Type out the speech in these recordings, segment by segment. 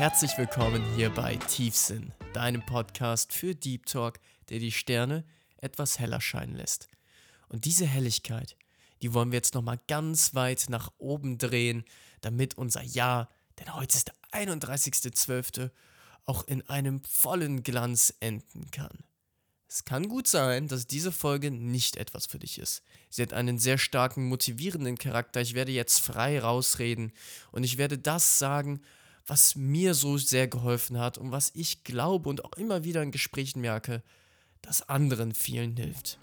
Herzlich willkommen hier bei Tiefsinn, deinem Podcast für Deep Talk, der die Sterne etwas heller scheinen lässt. Und diese Helligkeit, die wollen wir jetzt nochmal ganz weit nach oben drehen, damit unser Jahr, denn heute ist der 31.12., auch in einem vollen Glanz enden kann. Es kann gut sein, dass diese Folge nicht etwas für dich ist. Sie hat einen sehr starken, motivierenden Charakter. Ich werde jetzt frei rausreden und ich werde das sagen, was mir so sehr geholfen hat und was ich glaube und auch immer wieder in Gesprächen merke, dass anderen vielen hilft.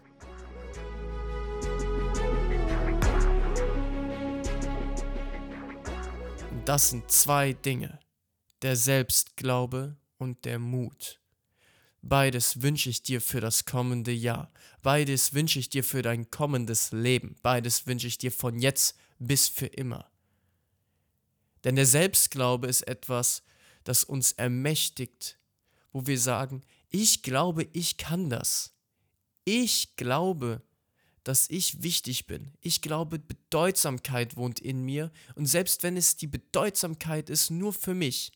Und das sind zwei Dinge. Der Selbstglaube und der Mut. Beides wünsche ich dir für das kommende Jahr. Beides wünsche ich dir für dein kommendes Leben. Beides wünsche ich dir von jetzt bis für immer. Denn der Selbstglaube ist etwas, das uns ermächtigt, wo wir sagen, ich glaube, ich kann das. Ich glaube, dass ich wichtig bin. Ich glaube, Bedeutsamkeit wohnt in mir und selbst wenn es die Bedeutsamkeit ist nur für mich.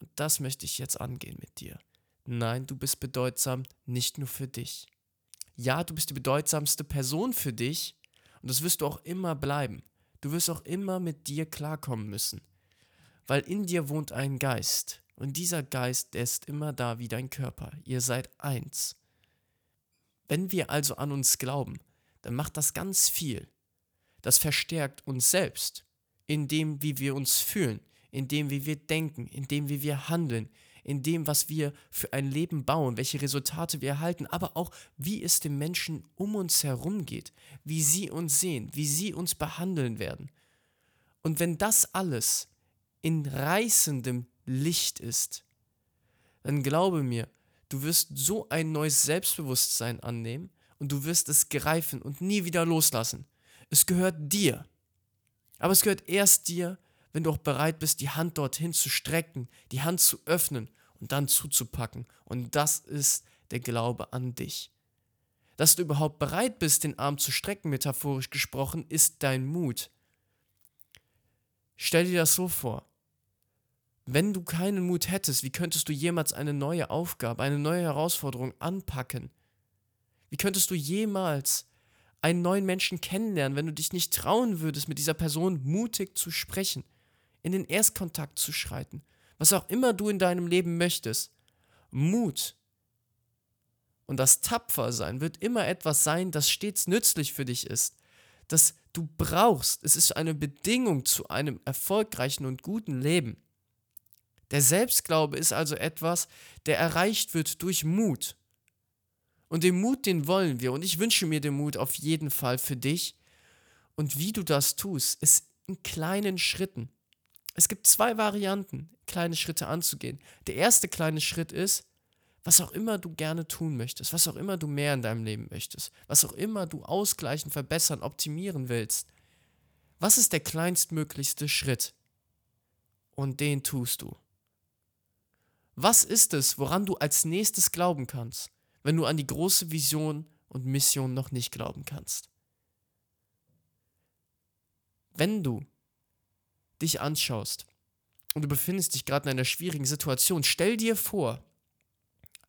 Und das möchte ich jetzt angehen mit dir. Nein, du bist bedeutsam nicht nur für dich. Ja, du bist die bedeutsamste Person für dich und das wirst du auch immer bleiben. Du wirst auch immer mit dir klarkommen müssen, weil in dir wohnt ein Geist und dieser Geist, der ist immer da wie dein Körper. Ihr seid eins. Wenn wir also an uns glauben, dann macht das ganz viel. Das verstärkt uns selbst, in dem, wie wir uns fühlen, in dem, wie wir denken, in dem, wie wir handeln, in dem, was wir für ein Leben bauen, welche Resultate wir erhalten, aber auch, wie es den Menschen um uns herum geht, wie sie uns sehen, wie sie uns behandeln werden. Und wenn das alles in reißendem Licht ist, dann glaube mir, du wirst so ein neues Selbstbewusstsein annehmen und du wirst es greifen und nie wieder loslassen. Es gehört dir. Aber es gehört erst dir, wenn du auch bereit bist, die Hand dorthin zu strecken, die Hand zu öffnen und dann zuzupacken. Und das ist der Glaube an dich. Dass du überhaupt bereit bist, den Arm zu strecken, metaphorisch gesprochen, ist dein Mut. Stell dir das so vor. Wenn du keinen Mut hättest, wie könntest du jemals eine neue Aufgabe, eine neue Herausforderung anpacken? Wie könntest du jemals einen neuen Menschen kennenlernen, wenn du dich nicht trauen würdest, mit dieser Person mutig zu sprechen? In den Erstkontakt zu schreiten, was auch immer du in deinem Leben möchtest. Mut und das Tapfersein wird immer etwas sein, das stets nützlich für dich ist, das du brauchst. Es ist eine Bedingung zu einem erfolgreichen und guten Leben. Der Selbstglaube ist also etwas, der erreicht wird durch Mut. Und den Mut, den wollen wir. Und ich wünsche mir den Mut auf jeden Fall für dich. Und wie du das tust, ist in kleinen Schritten. Es gibt zwei Varianten, kleine Schritte anzugehen. Der erste kleine Schritt ist, was auch immer du gerne tun möchtest, was auch immer du mehr in deinem Leben möchtest, was auch immer du ausgleichen, verbessern, optimieren willst. Was ist der kleinstmöglichste Schritt? Und den tust du. Was ist es, woran du als nächstes glauben kannst, wenn du an die große Vision und Mission noch nicht glauben kannst? Wenn du dich anschaust und du befindest dich gerade in einer schwierigen Situation, stell dir vor,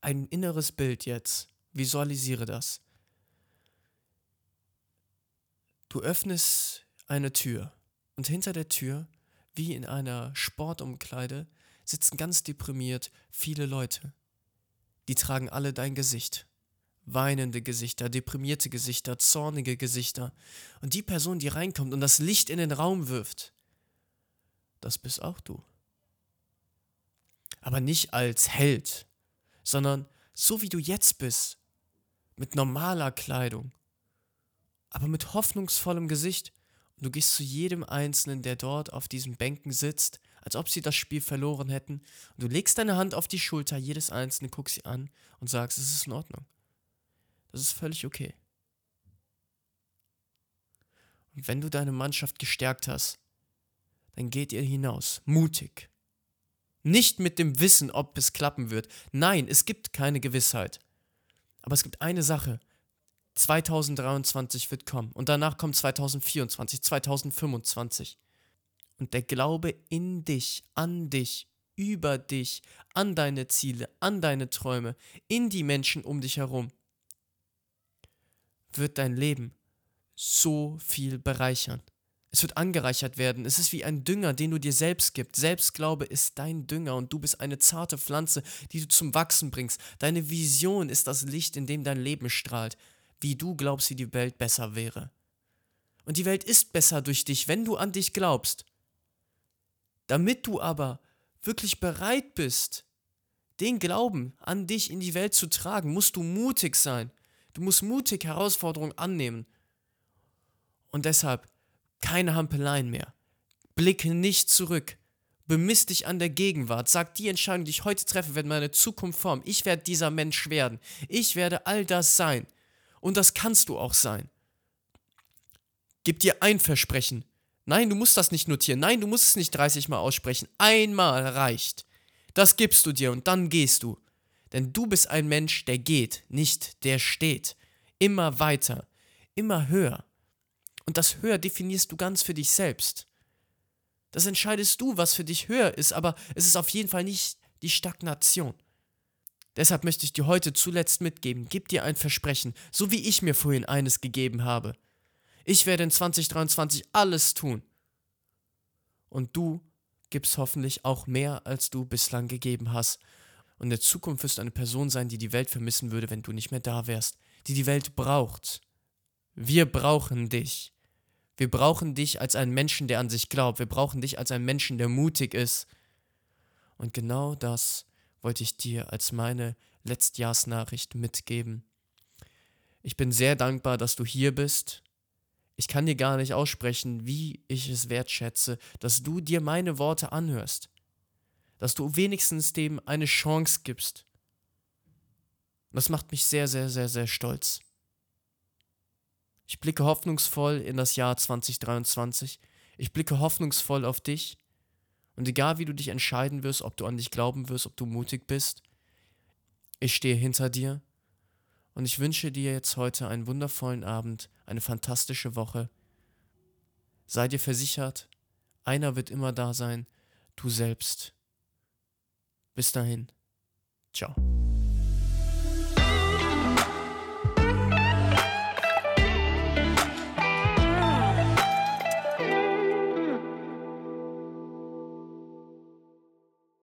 ein inneres Bild jetzt, visualisiere das. Du öffnest eine Tür und hinter der Tür, wie in einer Sportumkleide, sitzen ganz deprimiert viele Leute. Die tragen alle dein Gesicht. Weinende Gesichter, deprimierte Gesichter, zornige Gesichter. Und die Person, die reinkommt und das Licht in den Raum wirft, das bist auch du. Aber nicht als Held, sondern so wie du jetzt bist, mit normaler Kleidung, aber mit hoffnungsvollem Gesicht. Und du gehst zu jedem Einzelnen, der dort auf diesen Bänken sitzt, als ob sie das Spiel verloren hätten, und du legst deine Hand auf die Schulter jedes Einzelnen, guckst sie an und sagst, es ist in Ordnung. Das ist völlig okay. Und wenn du deine Mannschaft gestärkt hast, dann geht ihr hinaus, mutig. Nicht mit dem Wissen, ob es klappen wird. Nein, es gibt keine Gewissheit. Aber es gibt eine Sache. 2023 wird kommen und danach kommt 2024, 2025. Und der Glaube in dich, an dich, über dich, an deine Ziele, an deine Träume, in die Menschen um dich herum, wird dein Leben so viel bereichern. Es wird angereichert werden. Es ist wie ein Dünger, den du dir selbst gibst. Selbstglaube ist dein Dünger und du bist eine zarte Pflanze, die du zum Wachsen bringst. Deine Vision ist das Licht, in dem dein Leben strahlt, wie du glaubst, wie die Welt besser wäre. Und die Welt ist besser durch dich, wenn du an dich glaubst. Damit du aber wirklich bereit bist, den Glauben an dich in die Welt zu tragen, musst du mutig sein. Du musst mutig Herausforderungen annehmen. Und deshalb keine Hampeleien mehr. Blicke nicht zurück. Bemiss dich an der Gegenwart. Sag, die Entscheidung, die ich heute treffe, wird meine Zukunft formen. Ich werde dieser Mensch werden. Ich werde all das sein. Und das kannst du auch sein. Gib dir ein Versprechen. Nein, du musst das nicht notieren. Nein, du musst es nicht 30 Mal aussprechen. Einmal reicht. Das gibst du dir und dann gehst du. Denn du bist ein Mensch, der geht, nicht der steht. Immer weiter, immer höher. Und das höher definierst du ganz für dich selbst. Das entscheidest du, was für dich höher ist, aber es ist auf jeden Fall nicht die Stagnation. Deshalb möchte ich dir heute zuletzt mitgeben, gib dir ein Versprechen, so wie ich mir vorhin eines gegeben habe. Ich werde in 2023 alles tun. Und du gibst hoffentlich auch mehr, als du bislang gegeben hast. Und in der Zukunft wirst du eine Person sein, die die Welt vermissen würde, wenn du nicht mehr da wärst, die die Welt braucht. Wir brauchen dich. Wir brauchen dich als einen Menschen, der an sich glaubt. Wir brauchen dich als einen Menschen, der mutig ist. Und genau das wollte ich dir als meine Letztjahrsnachricht mitgeben. Ich bin sehr dankbar, dass du hier bist. Ich kann dir gar nicht aussprechen, wie ich es wertschätze, dass du dir meine Worte anhörst. Dass du wenigstens dem eine Chance gibst. Das macht mich sehr, sehr, sehr, sehr stolz. Ich blicke hoffnungsvoll in das Jahr 2023. Ich blicke hoffnungsvoll auf dich. Und egal wie du dich entscheiden wirst, ob du an dich glauben wirst, ob du mutig bist, ich stehe hinter dir. Und ich wünsche dir jetzt heute einen wundervollen Abend, eine fantastische Woche. Sei dir versichert, einer wird immer da sein, du selbst. Bis dahin. Ciao.